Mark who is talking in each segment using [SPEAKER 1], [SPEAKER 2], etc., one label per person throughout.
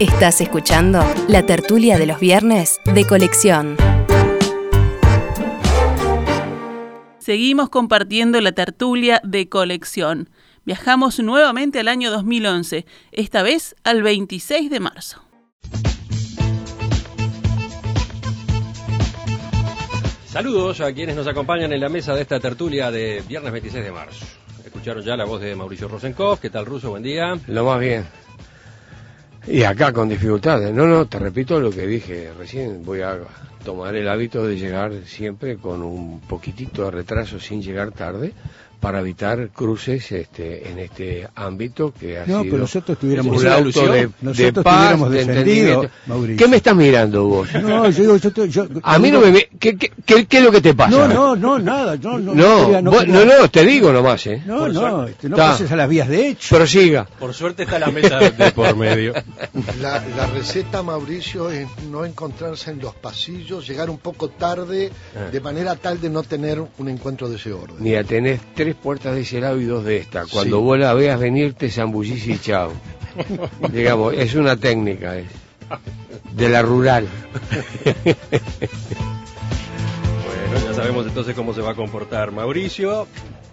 [SPEAKER 1] Estás escuchando la tertulia de los viernes de colección.
[SPEAKER 2] Seguimos compartiendo la tertulia de colección. Viajamos nuevamente al año 2011, esta vez al 26 de marzo.
[SPEAKER 3] Saludos a quienes nos acompañan en la mesa de esta tertulia de viernes 26 de marzo. Escucharon ya la voz de Mauricio Rosenkopf. ¿Qué tal, Ruso? Buen día.
[SPEAKER 4] Lo más bien. Y acá con dificultades. No, no, te repito lo que dije recién. Voy a tomar el hábito de llegar siempre con un poquitito de retraso sin llegar tarde para evitar cruces este, en este ámbito que ha
[SPEAKER 5] no,
[SPEAKER 4] sido
[SPEAKER 5] pero nosotros tuviéramos
[SPEAKER 4] un auto de,
[SPEAKER 5] nosotros
[SPEAKER 4] de paz,
[SPEAKER 5] tuviéramos
[SPEAKER 4] de
[SPEAKER 5] defendido,
[SPEAKER 4] entendimiento.
[SPEAKER 5] Mauricio.
[SPEAKER 4] ¿Qué me estás mirando vos?
[SPEAKER 5] No, yo digo, yo, te- yo-
[SPEAKER 4] A mí no me... ve- ¿Qué, qué, qué, qué es lo que te pasa?
[SPEAKER 5] No, no, no, nada, no, no,
[SPEAKER 4] No,
[SPEAKER 5] quería-
[SPEAKER 4] vos-
[SPEAKER 5] quería-
[SPEAKER 4] no, no, te digo nomás, ¿eh?
[SPEAKER 5] no,
[SPEAKER 3] Por
[SPEAKER 5] no,
[SPEAKER 3] suerte.
[SPEAKER 5] este, no pases a las vías de hecho.
[SPEAKER 4] Prosiga.
[SPEAKER 3] Por suerte está la mesa de por medio.
[SPEAKER 6] La, la receta, Mauricio, es no encontrarse en los pasillos, llegar un poco tarde,
[SPEAKER 3] Ah.
[SPEAKER 6] de manera tal de no tener un encuentro de ese orden.
[SPEAKER 4] Mira, tenés tres puertas de ese lado y dos de esta. Cuando
[SPEAKER 6] Sí.
[SPEAKER 4] vos la veas venir, te zambullís y chao. Digamos, es una técnica, es de la rural.
[SPEAKER 3] Bueno, ya sabemos entonces cómo se va a comportar Mauricio,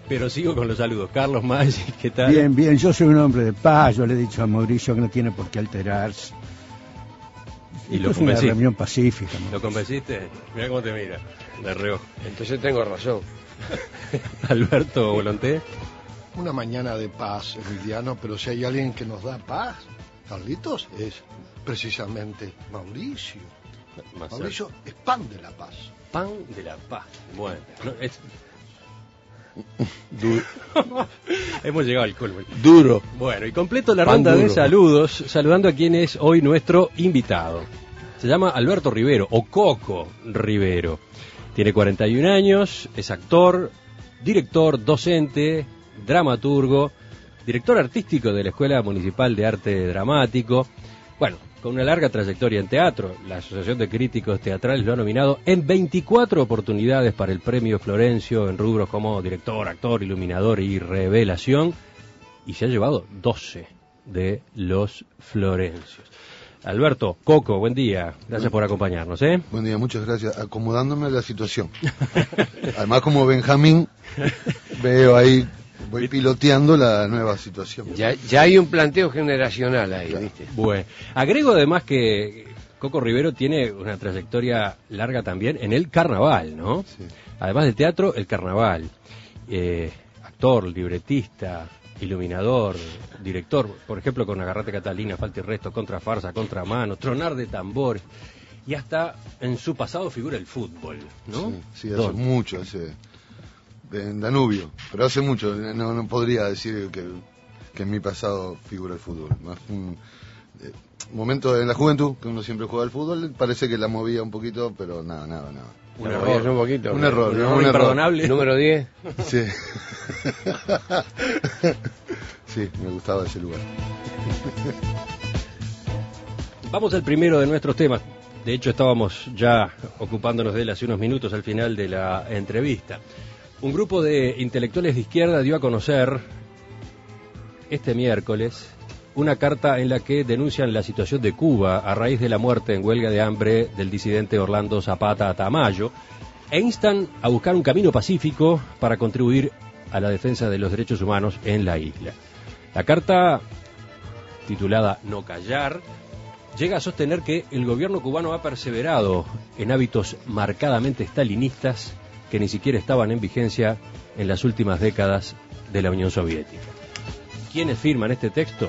[SPEAKER 3] pero sigo con los saludos. Carlos Maggi, ¿qué tal?
[SPEAKER 5] Bien, bien, yo soy un hombre de paz, yo le he dicho a Mauricio que no tiene por qué alterarse.
[SPEAKER 3] Y
[SPEAKER 5] Esto
[SPEAKER 3] lo
[SPEAKER 5] es una reunión pacífica.
[SPEAKER 3] ¿Lo convenciste? Mira cómo te mira, de reojo.
[SPEAKER 4] Entonces tengo razón.
[SPEAKER 3] Alberto Volonté.
[SPEAKER 6] Una mañana de paz, Emiliano, pero si hay alguien que nos da paz, Carlitos, es precisamente Mauricio.
[SPEAKER 3] Más
[SPEAKER 6] Mauricio es pan de la paz.
[SPEAKER 3] Pan de la paz. Bueno, no, es- hemos llegado al colmo.
[SPEAKER 4] Duro.
[SPEAKER 3] Bueno, y completo la
[SPEAKER 4] Pan
[SPEAKER 3] ronda de saludos, saludando a quien es hoy nuestro invitado. Se llama Alberto Rivero, o Coco Rivero. Tiene 41 años, es actor, director, docente, dramaturgo, director artístico de la Escuela Municipal de Arte Dramático. Bueno, con una larga trayectoria en teatro, la Asociación de Críticos Teatrales lo ha nominado en 24 oportunidades para el Premio Florencio en rubros como director, actor, iluminador y revelación y se ha llevado 12 de los Florencios. Alberto, Coco, buen día. Gracias por acompañarnos, ¿eh?
[SPEAKER 7] Buen día, muchas gracias. Acomodándome a la situación. Además, como Benjamín, veo ahí, voy piloteando la nueva situación.
[SPEAKER 4] Ya, ya hay un planteo generacional ahí, ¿viste?
[SPEAKER 3] Bueno, agrego además que Coco Rivero tiene una trayectoria larga también en el carnaval, ¿no?
[SPEAKER 7] Sí.
[SPEAKER 3] Además del teatro, el carnaval. Eh, actor, libretista, iluminador, director, por ejemplo, con Agarrate Catalina, Falta y Resto, Contra Farsa, Contra Mano, Tronar de Tambores. Y hasta en su pasado figura el fútbol, ¿no?
[SPEAKER 7] Sí, sí, hace mucho, hace, en Danubio, pero hace mucho, no, no podría decir que, que en mi pasado figura el fútbol. Más un eh, momento en la juventud, que uno siempre juega al fútbol, parece que la movía un poquito, pero nada, nada, nada.
[SPEAKER 3] Un
[SPEAKER 4] La
[SPEAKER 3] error.
[SPEAKER 4] un poquito.
[SPEAKER 7] Un error,
[SPEAKER 3] Un
[SPEAKER 7] ¿no?
[SPEAKER 3] error
[SPEAKER 7] Un error.
[SPEAKER 3] imperdonable.
[SPEAKER 4] Número 10.
[SPEAKER 7] Sí. sí, me gustaba ese lugar.
[SPEAKER 3] Vamos al primero de nuestros temas. De hecho, estábamos ya ocupándonos de él hace unos minutos al final de la entrevista. Un grupo de intelectuales de izquierda dio a conocer este miércoles una carta en la que denuncian la situación de Cuba a raíz de la muerte en huelga de hambre del disidente Orlando Zapata Tamayo e instan a buscar un camino pacífico para contribuir a la defensa de los derechos humanos en la isla. La carta, titulada No callar, llega a sostener que el gobierno cubano ha perseverado en hábitos marcadamente stalinistas que ni siquiera estaban en vigencia en las últimas décadas de la Unión Soviética. ¿Quiénes firman este texto?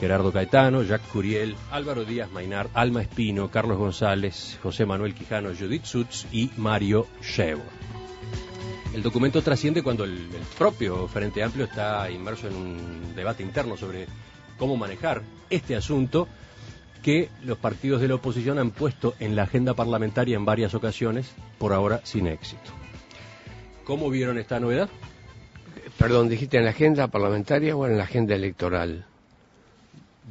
[SPEAKER 3] Gerardo Caetano, Jacques Curiel, Álvaro Díaz Mainar, Alma Espino, Carlos González, José Manuel Quijano, Judith Sutz y Mario Shevo. El documento trasciende cuando el, el propio Frente Amplio está inmerso en un debate interno sobre cómo manejar este asunto que los partidos de la oposición han puesto en la agenda parlamentaria en varias ocasiones, por ahora sin éxito. ¿Cómo vieron esta novedad?
[SPEAKER 4] Perdón, ¿dijiste en la agenda parlamentaria o en la agenda electoral?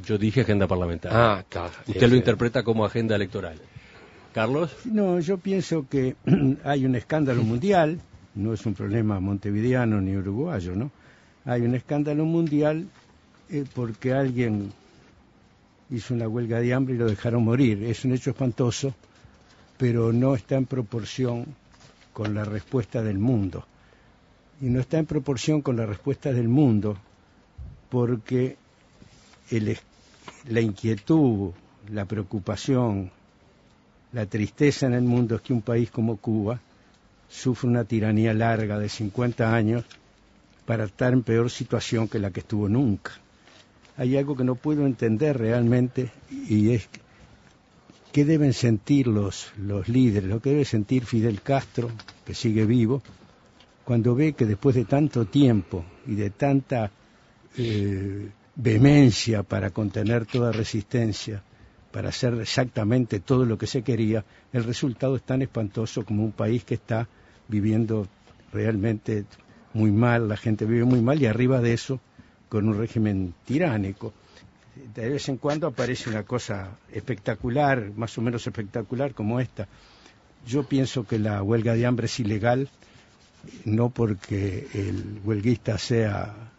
[SPEAKER 3] Yo dije agenda parlamentaria.
[SPEAKER 4] Ah, está.
[SPEAKER 3] Usted lo interpreta como agenda electoral. Carlos,
[SPEAKER 5] No, yo pienso que hay un escándalo mundial, no es un problema montevideano ni uruguayo, ¿no? Hay un escándalo mundial eh, porque alguien hizo una huelga de hambre y lo dejaron morir. Es un hecho espantoso, pero no está en proporción con la respuesta del mundo. Y no está en proporción con la respuesta del mundo porque la inquietud, la preocupación, la tristeza en el mundo es que un país como Cuba sufre una tiranía larga de 50 años para estar en peor situación que la que estuvo nunca. Hay algo que no puedo entender realmente y es qué deben sentir los, los líderes, lo que debe sentir Fidel Castro, que sigue vivo, cuando ve que después de tanto tiempo y de tanta eh, vehemencia para contener toda resistencia, para hacer exactamente todo lo que se quería, el resultado es tan espantoso como un país que está viviendo realmente muy mal, la gente vive muy mal y arriba de eso con un régimen tiránico. De vez en cuando aparece una cosa espectacular, más o menos espectacular como esta. Yo pienso que la huelga de hambre es ilegal, no porque el huelguista sea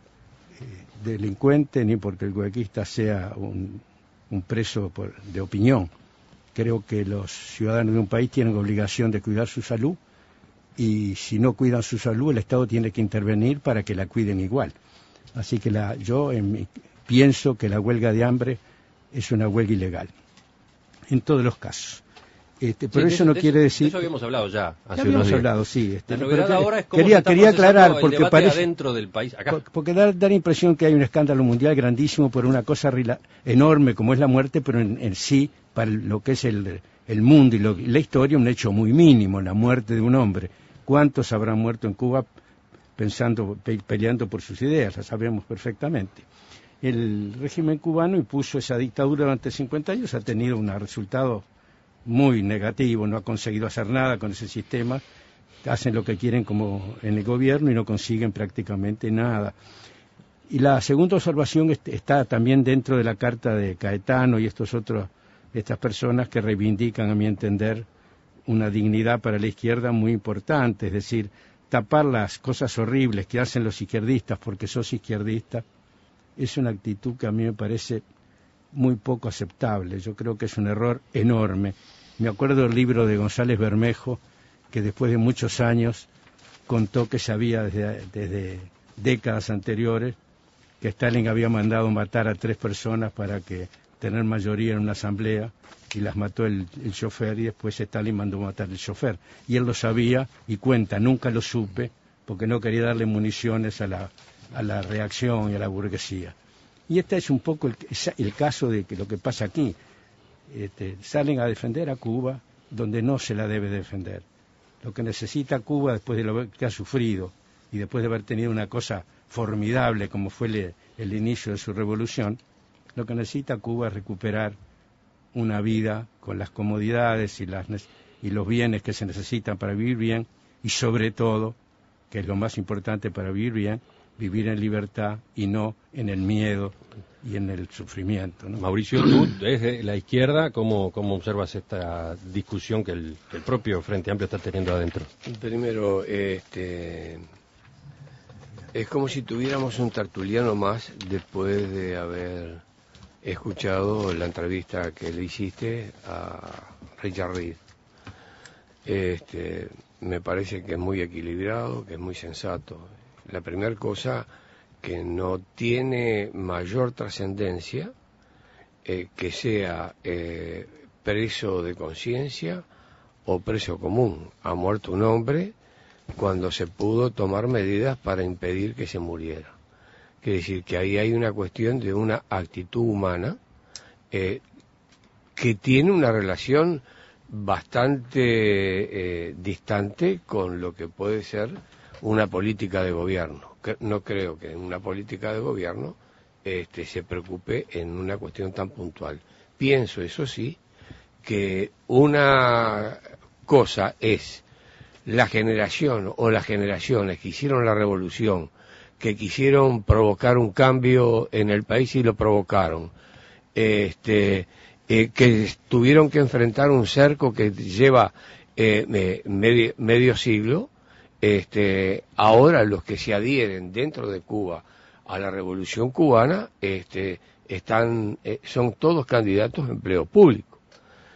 [SPEAKER 5] delincuente ni porque el huelguista sea un, preso de opinión. Creo que los ciudadanos de un país tienen obligación de cuidar su salud y si no cuidan su salud el Estado tiene que intervenir para que la cuiden igual. Así que la, yo pienso que la huelga de hambre es una huelga ilegal, en todos los casos. Este, pero eso no quiere decir.
[SPEAKER 3] Eso habíamos hablado ya.
[SPEAKER 5] Hace habíamos hablado, sí.
[SPEAKER 3] Este, la novedad ahora es cómo
[SPEAKER 5] quería, quería aclarar porque
[SPEAKER 3] parece dentro del país. Acá.
[SPEAKER 5] Porque da, da, la impresión que hay un escándalo mundial grandísimo por una cosa enorme como es la muerte, pero en, sí para lo que es el, el mundo y, la historia un hecho muy mínimo, la muerte de un hombre. ¿Cuántos habrán muerto en Cuba pensando, peleando por sus ideas? La sabemos perfectamente. El régimen cubano impuso esa dictadura durante 50 años, ha tenido un resultado muy negativo, no ha conseguido hacer nada con ese sistema, hacen lo que quieren como en el gobierno y no consiguen prácticamente nada. Y la segunda observación está también dentro de la carta de Caetano y estos otros, estas personas que reivindican, a mi entender, una dignidad para la izquierda muy importante, es decir, tapar las cosas horribles que hacen los izquierdistas porque sos izquierdista, es una actitud que a mí me parece muy poco aceptable. Yo creo que es un error enorme. Me acuerdo del libro de González Bermejo, que después de muchos años contó que sabía desde, desde décadas anteriores que Stalin había mandado matar a tres personas para que tener mayoría en una asamblea y las mató el, el chofer y después Stalin mandó matar el chofer. Y él lo sabía y cuenta, nunca lo supe porque no quería darle municiones a la, a la reacción y a la burguesía. Y este es un poco el, caso de que lo que pasa aquí. Este, salen a defender a Cuba donde no se la debe defender. Lo que necesita Cuba después de lo que ha sufrido y después de haber tenido una cosa formidable como fue el, inicio de su revolución, lo que necesita Cuba es recuperar una vida con las comodidades y, las, y los bienes que se necesitan para vivir bien y sobre todo, que es lo más importante para vivir bien, vivir en libertad y no en el miedo y en el sufrimiento.
[SPEAKER 3] Mauricio, tú desde la izquierda, ¿cómo, ¿cómo, observas esta discusión que el, propio Frente Amplio está teniendo adentro?
[SPEAKER 4] Primero, este, es como si tuviéramos un tertuliano más después de haber escuchado la entrevista que le hiciste a Richard Reed. Este, me parece que es muy equilibrado, que es muy sensato la primera cosa que no tiene mayor trascendencia eh, que sea eh, preso de conciencia o preso común. Ha muerto un hombre cuando se pudo tomar medidas para impedir que se muriera. Quiere decir que ahí hay una cuestión de una actitud humana eh, que tiene una relación bastante distante con lo que puede ser una política de gobierno. No creo que en una política de gobierno este, se preocupe en una cuestión tan puntual. Pienso, eso sí, que una cosa es la generación o las generaciones que hicieron la revolución, que quisieron provocar un cambio en el país y lo provocaron, este, eh, que tuvieron que enfrentar un cerco que lleva eh, medio siglo, este, ahora los que se adhieren dentro de Cuba a la revolución cubana, este, están, eh, son todos candidatos a empleo público.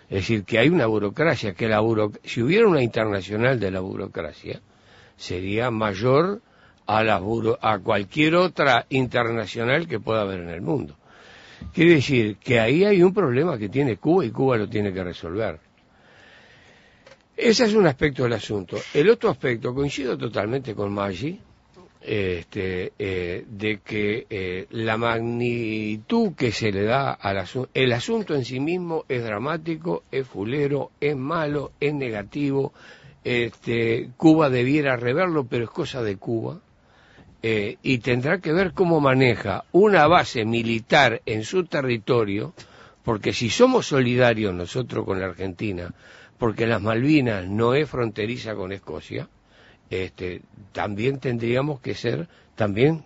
[SPEAKER 4] Es decir, que hay una burocracia, que la buro, si hubiera una internacional de la burocracia, sería mayor a, la a cualquier otra internacional que pueda haber en el mundo. Quiere decir que ahí hay un problema que tiene Cuba y Cuba lo tiene que resolver. Ese es un aspecto del asunto. El otro aspecto, coincido totalmente con Maggi, este, eh, de que eh, la magnitud que se le da al asunto, el asunto en sí mismo es dramático, es fulero, es malo, es negativo, este, Cuba debiera reverlo, pero es cosa de Cuba, eh, y tendrá que ver cómo maneja una base militar en su territorio, porque si somos solidarios nosotros con la Argentina, porque las Malvinas no es fronteriza con Escocia, este, también tendríamos que ser, también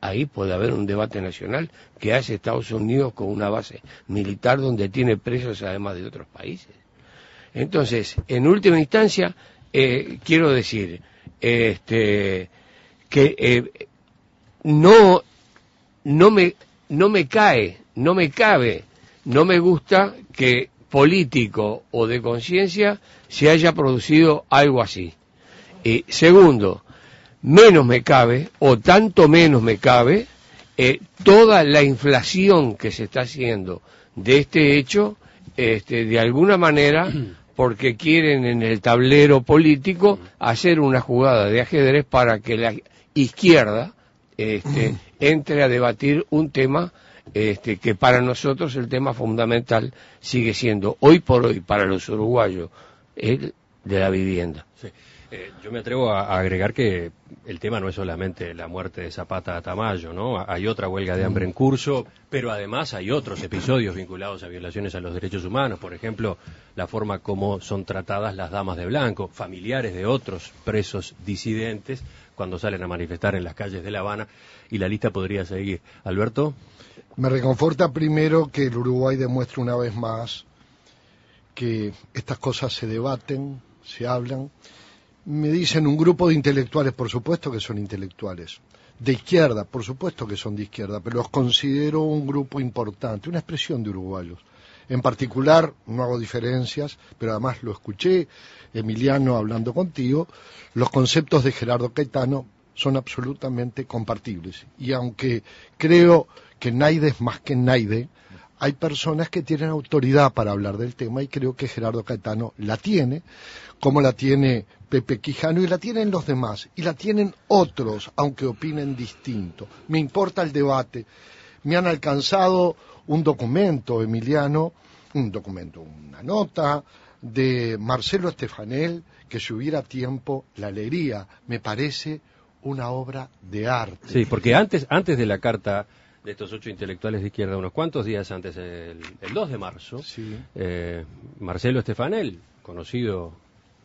[SPEAKER 4] ahí puede haber un debate nacional que hace Estados Unidos con una base militar donde tiene presos además de otros países. Entonces, en última instancia, eh, quiero decir este, que eh, no, no, me, no me cae, no me cabe, no me gusta que político o de conciencia se haya producido algo así. Y segundo, menos me cabe, o tanto menos me cabe, eh, toda la inflación que se está haciendo de este hecho, este, de alguna manera, porque quieren en el tablero político hacer una jugada de ajedrez para que la izquierda este, entre a debatir un tema este, que para nosotros el tema fundamental sigue siendo, hoy por hoy, para los uruguayos, el de la vivienda.
[SPEAKER 3] Eh, yo me atrevo a, agregar que el tema no es solamente la muerte de Zapata a Tamayo, ¿no? Hay otra huelga de hambre en curso, pero además hay otros episodios vinculados a violaciones a los derechos humanos, por ejemplo, la forma como son tratadas las damas de blanco, familiares de otros presos disidentes cuando salen a manifestar en las calles de La Habana, y la lista podría seguir. Alberto.
[SPEAKER 6] Me reconforta primero que el Uruguay demuestre una vez más que estas cosas se debaten, se hablan, me dicen un grupo de intelectuales, por supuesto que son intelectuales, de izquierda, por supuesto que son de izquierda, pero los considero un grupo importante, una expresión de uruguayos. En particular, no hago diferencias, pero además lo escuché, Emiliano, hablando contigo, los conceptos de Gerardo Caetano son absolutamente compartibles. Y aunque creo que Naide es más que Naide, hay personas que tienen autoridad para hablar del tema y creo que Gerardo Caetano la tiene, como la tiene Pepe Quijano y la tienen los demás y la tienen otros, aunque opinen distinto. Me importa el debate. Me han alcanzado un documento, Emiliano, un documento, una nota de Marcelo Estefanel, que si hubiera tiempo la leería. Me parece una obra de arte.
[SPEAKER 3] Sí, porque antes, antes de la carta de estos ocho intelectuales de izquierda, unos cuantos días antes, el, 2 de marzo, eh, Marcelo Estefanel, conocido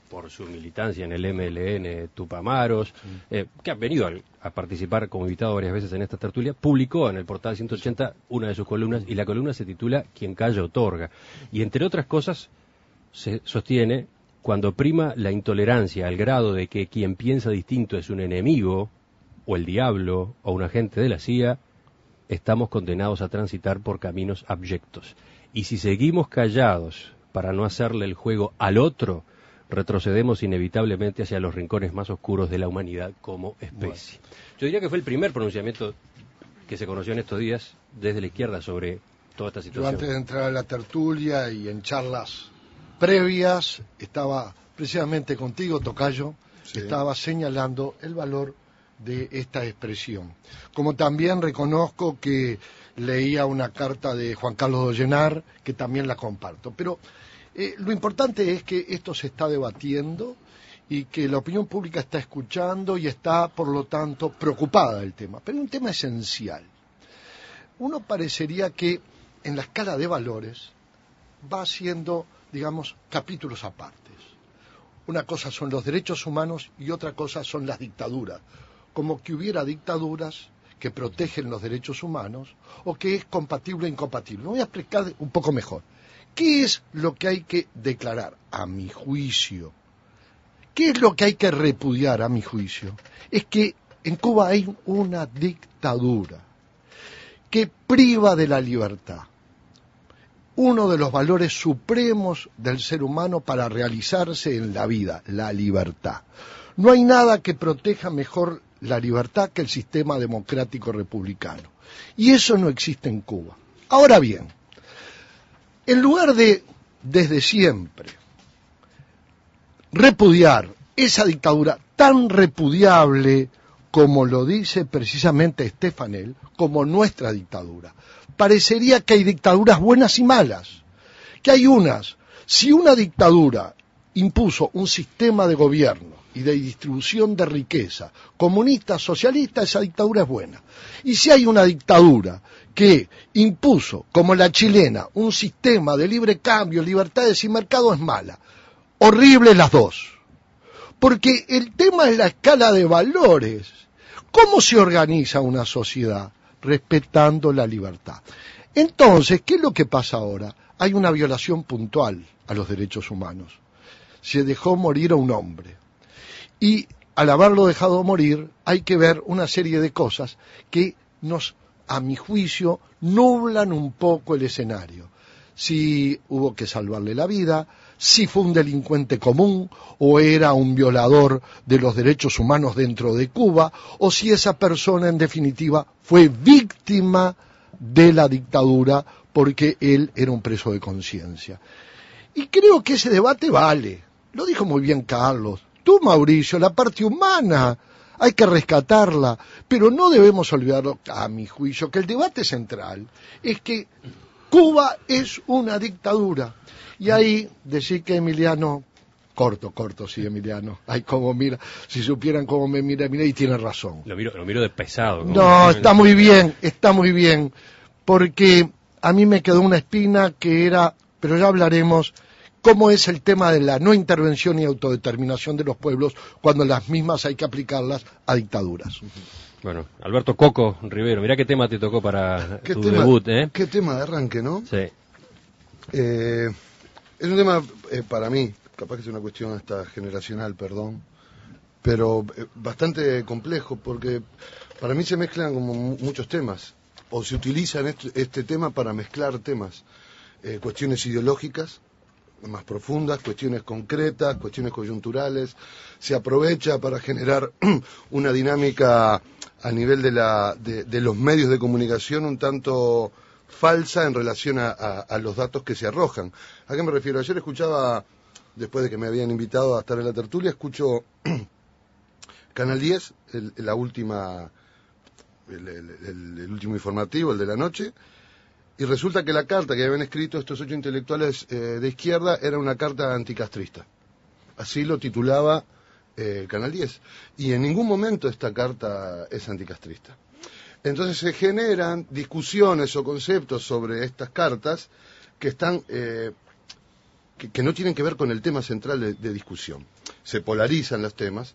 [SPEAKER 3] por su militancia en el MLN Tupamaros, eh, que ha venido a, participar como invitado varias veces en esta tertulia, publicó en el portal 180 una de sus columnas y la columna se titula Quien calla otorga. Y entre otras cosas se sostiene cuando prima la intolerancia al grado de que quien piensa distinto es un enemigo o el diablo o un agente de la CIA, estamos condenados a transitar por caminos abyectos. Y si seguimos callados para no hacerle el juego al otro, retrocedemos inevitablemente hacia los rincones más oscuros de la humanidad como especie. Yo diría que fue el primer pronunciamiento que se conoció en estos días desde la izquierda sobre toda esta situación.
[SPEAKER 6] Yo antes de entrar a la tertulia y en charlas previas estaba precisamente contigo, Tocayo, estaba señalando el valor de esta expresión. Como también reconozco que leía una carta de Juan Carlos Dollenar, que también la comparto. Pero eh, lo importante es que esto se está debatiendo y que la opinión pública está escuchando y está, por lo tanto, preocupada del tema. Pero es un tema esencial. Uno parecería que en la escala de valores va haciendo, digamos, capítulos apartes. Una cosa son los derechos humanos y otra cosa son las dictaduras como que hubiera dictaduras que protegen los derechos humanos o que es compatible o incompatible. Me voy a explicar un poco mejor. ¿Qué es lo que hay que declarar a mi juicio? ¿Qué es lo que hay que repudiar a mi juicio? Es que en Cuba hay una dictadura que priva de la libertad. Uno de los valores supremos del ser humano para realizarse en la vida, la libertad. No hay nada que proteja mejor la libertad que el sistema democrático republicano. Y eso no existe en Cuba. Ahora bien, en lugar de, desde siempre, repudiar esa dictadura tan repudiable como lo dice precisamente Stefanel, como nuestra dictadura. Parecería que hay dictaduras buenas y malas, que hay unas. Si una dictadura impuso un sistema de gobierno y de distribución de riqueza comunista, socialista, esa dictadura es buena. Y si hay una dictadura que impuso, como la chilena, un sistema de libre cambio, libertades y mercado, es mala. Horrible las dos. Porque el tema es la escala de valores. ¿Cómo se organiza una sociedad? Respetando la libertad. Entonces, ¿qué es lo que pasa ahora? Hay una violación puntual a los derechos humanos. Se dejó morir a un hombre. Y al haberlo dejado morir, hay que ver una serie de cosas que nos, a mi juicio, nublan un poco el escenario. Si hubo que salvarle la vida, si fue un delincuente común o era un violador de los derechos humanos dentro de Cuba, o si esa persona en definitiva fue víctima de la dictadura porque él era un preso de conciencia. Y creo que ese debate vale. Lo dijo muy bien Carlos. Tú, Mauricio, la parte humana hay que rescatarla, pero no debemos olvidarlo, a mi juicio, que el debate central es que Cuba es una dictadura y ahí decir que Emiliano, corto, corto, sí, Emiliano, ay, cómo mira, si supieran cómo me mira, mira, y tiene razón.
[SPEAKER 3] Lo miro, lo miro de pesado.
[SPEAKER 6] No, está muy bien, está muy bien, porque a mí me quedó una espina que era, pero ya hablaremos, cómo es el tema de la no intervención y autodeterminación de los pueblos cuando las mismas hay que aplicarlas a dictaduras.
[SPEAKER 3] Bueno, Alberto Coco Rivero, mirá qué tema te tocó para tu debut, ¿eh?
[SPEAKER 7] Qué tema de arranque, ¿no?
[SPEAKER 3] Sí.
[SPEAKER 7] Eh, es un tema eh, para mí, capaz que es una cuestión hasta generacional, perdón, pero eh, bastante complejo porque para mí se mezclan como muchos temas o se utilizan este, este tema para mezclar temas, eh, cuestiones ideológicas más profundas, cuestiones concretas, cuestiones coyunturales, se aprovecha para generar una dinámica a nivel de, la, de, de los medios de comunicación un tanto falsa en relación a, los datos que se arrojan. ¿A qué me refiero? Ayer escuchaba, después de que me habían invitado a estar en la tertulia, escucho Canal 10, el, la última, el, último informativo, el de la noche, y resulta que la carta que habían escrito estos ocho intelectuales eh, de izquierda era una carta anticastrista. Así lo titulaba eh, Canal 10. Y en ningún momento esta carta es anticastrista. Entonces se generan discusiones o conceptos sobre estas cartas que están eh, que, no tienen que ver con el tema central de, discusión. Se polarizan los temas.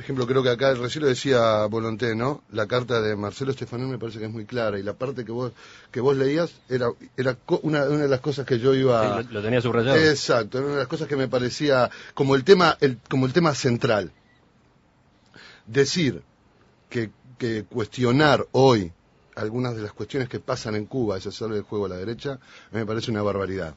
[SPEAKER 7] Por ejemplo, creo que acá recién lo decía Volonté, ¿no? La carta de Marcelo Estefanel me parece que es muy clara y la parte que vos que vos leías era era una, una de las cosas que yo iba
[SPEAKER 3] lo, tenía subrayado.
[SPEAKER 7] Exacto, era una de las cosas que me parecía como el tema el, como el tema central. Decir que que cuestionar hoy algunas de las cuestiones que pasan en Cuba, ese solo el juego a la derecha, me parece una barbaridad.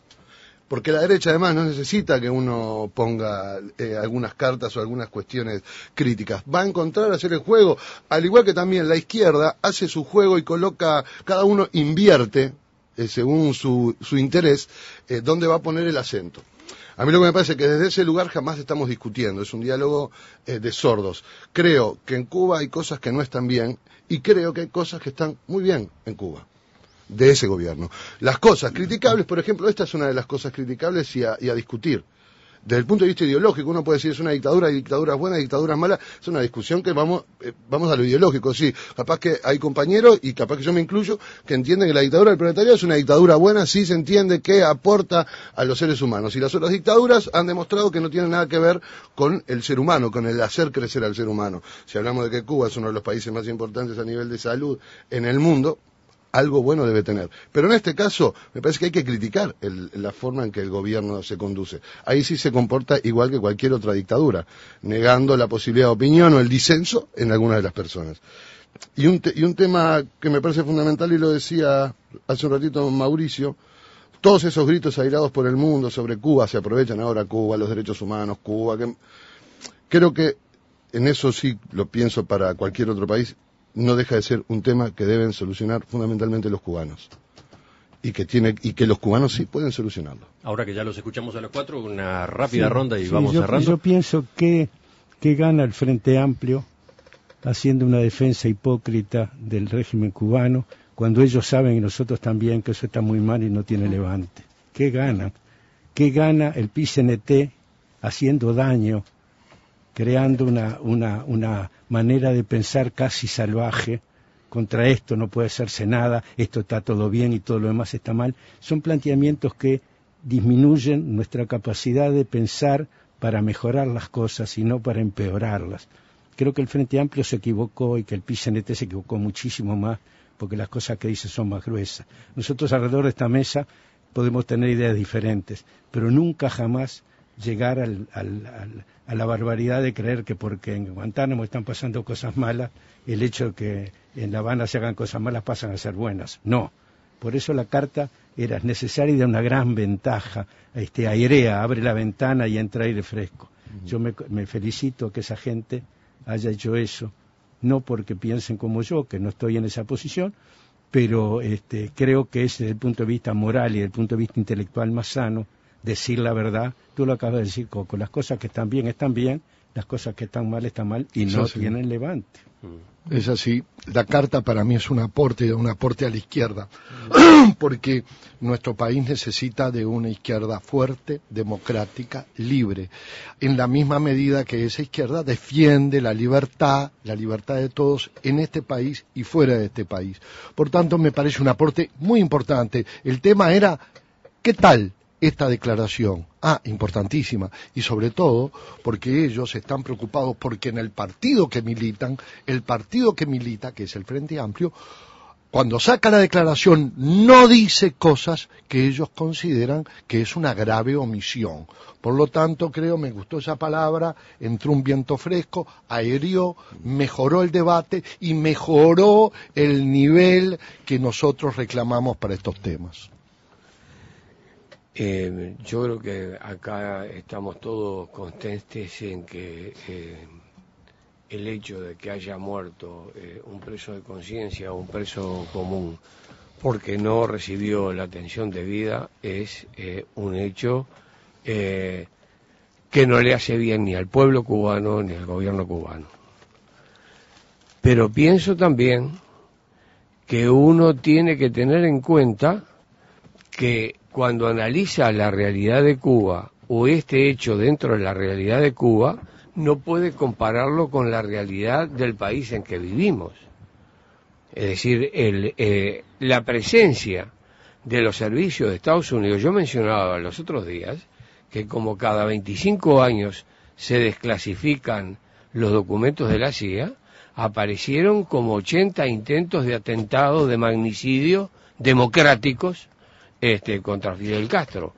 [SPEAKER 7] Porque la derecha además no necesita que uno ponga eh, algunas cartas o algunas cuestiones críticas. Va a encontrar hacer el juego, al igual que también la izquierda hace su juego y coloca, cada uno invierte, eh, según su, su interés, eh, dónde va a poner el acento. A mí lo que me parece es que desde ese lugar jamás estamos discutiendo, es un diálogo eh, de sordos. Creo que en Cuba hay cosas que no están bien y creo que hay cosas que están muy bien en Cuba de ese gobierno. Las cosas criticables, por ejemplo, esta es una de las cosas criticables y a discutir desde el punto de vista ideológico, uno puede decir es una dictadura, hay dictaduras buenas, dictaduras malas, es una discusión que vamos, eh, vamos a lo ideológico, sí, capaz que hay compañeros, y capaz que yo me incluyo, que entienden que la dictadura del proletariado es una dictadura buena, sí se entiende que aporta a los seres humanos, y las otras dictaduras han demostrado que no tienen nada que ver con el ser humano, con el hacer crecer al ser humano. Si hablamos de que Cuba es uno de los países más importantes a nivel de salud en el mundo, algo bueno debe tener. Pero en este caso, me parece que hay que criticar el- la forma en que el gobierno se conduce. Ahí sí se comporta igual que cualquier otra dictadura, negando la posibilidad de opinión o el disenso en algunas de las personas. Y un, te- y un tema que me parece fundamental, y lo decía hace un ratito Mauricio, todos esos gritos airados por el mundo sobre Cuba, se aprovechan ahora Cuba, los derechos humanos, Cuba, creo que en eso sí lo pienso para cualquier otro país, no deja de ser un tema que deben solucionar fundamentalmente los cubanos. Y que, tiene, y que los cubanos sí pueden solucionarlo.
[SPEAKER 3] Ahora que ya los escuchamos a los cuatro, una rápida
[SPEAKER 5] Sí,
[SPEAKER 3] ronda y
[SPEAKER 5] sí,
[SPEAKER 3] vamos
[SPEAKER 5] yo,
[SPEAKER 3] cerrando.
[SPEAKER 5] Yo pienso que, que gana el Frente Amplio haciendo una defensa hipócrita del régimen cubano cuando ellos saben y nosotros también que eso está muy mal y no tiene levante. ¿Qué ganan? ¿Qué gana el PCNT haciendo daño, creando una, una, una manera de pensar casi salvaje? Contra esto no puede hacerse nada, esto está todo bien y todo lo demás está mal. Son planteamientos que disminuyen nuestra capacidad de pensar para mejorar las cosas y no para empeorarlas. Creo que el Frente Amplio se equivocó y que el PCNT se equivocó muchísimo más porque las cosas que dice son más gruesas. Nosotros alrededor de esta mesa podemos tener ideas diferentes, pero nunca jamás llegar al- al- al- a la barbaridad de creer que porque en Guantánamo están pasando cosas malas, el hecho de que en La Habana se hagan cosas malas pasan a ser buenas. No. Por eso la carta era necesaria y da una gran ventaja. Este, airea, abre la ventana y entra aire fresco. Yo me, me felicito que esa gente haya hecho eso, no porque piensen como yo, que no estoy en esa posición, pero este, creo que es desde el punto de vista moral y desde el punto de vista intelectual más sano decir la verdad. Tú lo acabas de decir, Coco, las cosas que están bien están bien, las cosas que están mal están mal y no
[SPEAKER 6] sí.
[SPEAKER 5] tienen levante.
[SPEAKER 6] Es así. La carta para mí es un aporte, un aporte a la izquierda, porque nuestro país necesita de una izquierda fuerte, democrática, libre, en la misma medida que esa izquierda defiende la libertad, la libertad de todos en este país y fuera de este país. Por tanto, me parece un aporte muy importante. El tema era, ¿qué tal esta declaración? Ah, importantísima. Y sobre todo porque ellos están preocupados porque en el partido que militan, el partido que milita, que es el Frente Amplio, cuando saca la declaración no dice cosas que ellos consideran que es una grave omisión. Por lo tanto, creo, me gustó esa palabra, entró un viento fresco, aerió, mejoró el debate y mejoró el nivel que nosotros reclamamos para estos temas.
[SPEAKER 4] Eh, yo creo que acá estamos todos conscientes en que eh, el hecho de que haya muerto eh, un preso de conciencia o un preso común porque no recibió la atención debida es eh, un hecho eh, que no le hace bien ni al pueblo cubano ni al gobierno cubano. Pero pienso también que uno tiene que tener en cuenta que cuando analiza la realidad de Cuba o este hecho dentro de la realidad de Cuba, no puede compararlo con la realidad del país en que vivimos. Es decir, el, eh, la presencia de los servicios de Estados Unidos, yo mencionaba los otros días que como cada 25 años se desclasifican los documentos de la CIA, aparecieron como 80 intentos de atentado de magnicidio democráticos este, contra Fidel Castro.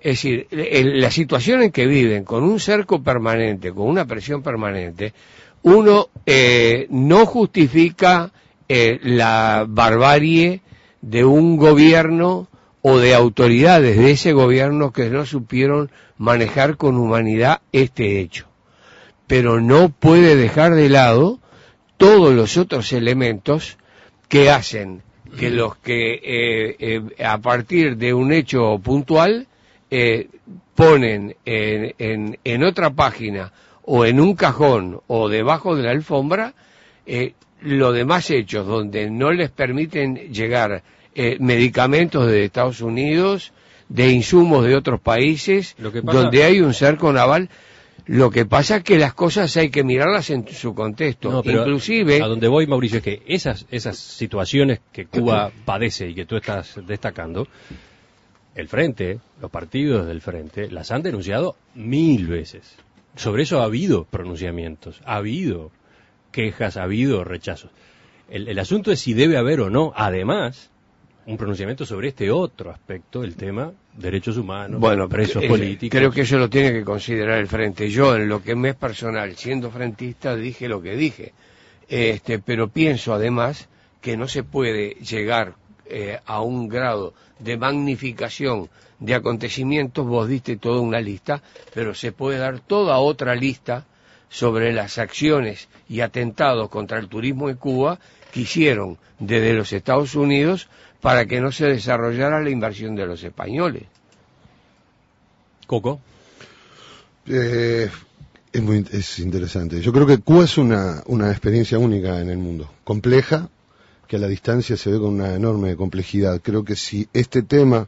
[SPEAKER 4] Es decir, el- la situación en que viven, con un cerco permanente, con una presión permanente, uno eh, no justifica eh, la barbarie de un gobierno o de autoridades de ese gobierno que no supieron manejar con humanidad este hecho. Pero no puede dejar de lado todos los otros elementos que hacen que los que eh, eh, a partir de un hecho puntual eh, ponen en, en- en otra página o en un cajón o debajo de la alfombra eh, los demás hechos donde no les permiten llegar eh, medicamentos de Estados Unidos, de insumos de otros países,
[SPEAKER 3] Lo que pasa-
[SPEAKER 4] donde hay un cerco naval. Lo que pasa es que las cosas hay que mirarlas en su contexto.
[SPEAKER 3] No, pero
[SPEAKER 4] Inclusive,
[SPEAKER 3] a donde voy, Mauricio, es que esas, esas situaciones que Cuba padece y que tú estás destacando, el Frente, los partidos del Frente, las han denunciado mil veces. Sobre eso ha habido pronunciamientos, ha habido quejas, ha habido rechazos. El, el asunto es si debe haber o no, además, un pronunciamiento sobre este otro aspecto, el tema derechos humanos,
[SPEAKER 4] Bueno,
[SPEAKER 3] presos
[SPEAKER 4] eh,
[SPEAKER 3] políticos.
[SPEAKER 4] Creo que eso lo tiene que considerar el frente. Yo, en lo que me es personal, siendo frentista, dije lo que dije. Este, pero pienso además que no se puede llegar eh, a un grado de magnificación de acontecimientos. Vos diste toda una lista, pero se puede dar toda otra lista sobre las acciones y atentados contra el turismo en Cuba que hicieron desde los Estados Unidos para que no se desarrollara la inversión de los españoles.
[SPEAKER 3] Coco.
[SPEAKER 7] Eh, es muy es interesante. Yo creo que Cuba es una, una experiencia única en el mundo, compleja, que a la distancia se ve con una enorme complejidad. Creo que si este tema,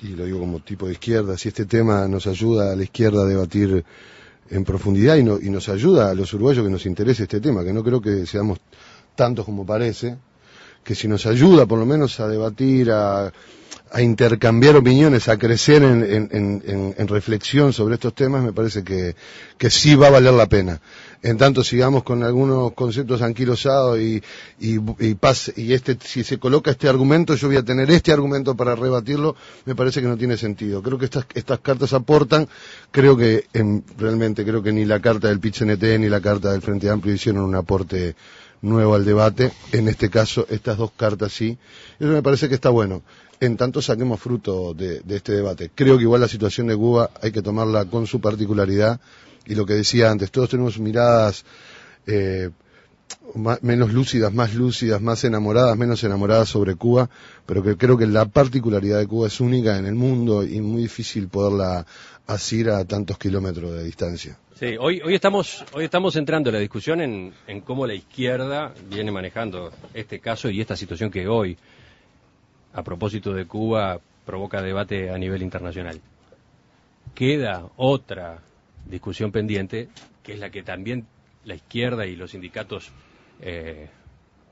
[SPEAKER 7] y lo digo como tipo de izquierda, si este tema nos ayuda a la izquierda a debatir en profundidad y, no- y nos ayuda a los uruguayos que nos interese este tema, que no creo que seamos tantos como parece, que si nos ayuda por lo menos a debatir, a, a intercambiar opiniones, a crecer en, en- en- en- reflexión sobre estos temas, me parece que, que sí va a valer la pena. En tanto sigamos con algunos conceptos anquilosados y, y, y, pase- y este, si se coloca este argumento, yo voy a tener este argumento para rebatirlo, me parece que no tiene sentido. Creo que estas, estas cartas aportan, creo que realmente creo que ni la carta del PIT-CNT ni la carta del Frente Amplio hicieron un aporte nuevo al debate. En este caso, estas dos cartas sí. Eso me parece que está bueno. En tanto saquemos fruto de, este debate. Creo que igual la situación de Cuba hay que tomarla con su particularidad. Y lo que decía antes, todos tenemos miradas eh, menos lúcidas, más lúcidas, más enamoradas, menos enamoradas sobre Cuba, pero que creo que la particularidad de Cuba es única en el mundo y muy difícil poderla asir a tantos kilómetros de distancia.
[SPEAKER 3] Sí, hoy, hoy, estamos, hoy estamos centrando la discusión en, en cómo la izquierda viene manejando este caso y esta situación que hoy, a propósito de Cuba, provoca debate a nivel internacional. Queda otra discusión pendiente, que es la que también la izquierda y los sindicatos eh,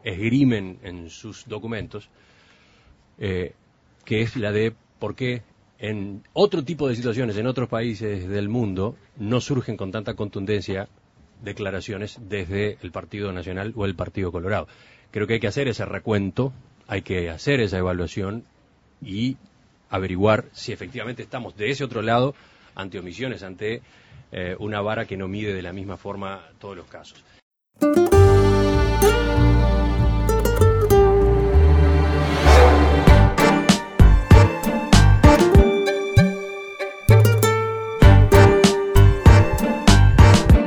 [SPEAKER 3] esgrimen en sus documentos, eh, que es la de por qué en otro tipo de situaciones, en otros países del mundo, no surgen con tanta contundencia declaraciones desde el Partido Nacional o el Partido Colorado. Creo que hay que hacer ese recuento, hay que hacer esa evaluación y averiguar si efectivamente estamos de ese otro lado ante omisiones, ante eh, una vara que no mide de la misma forma todos los casos.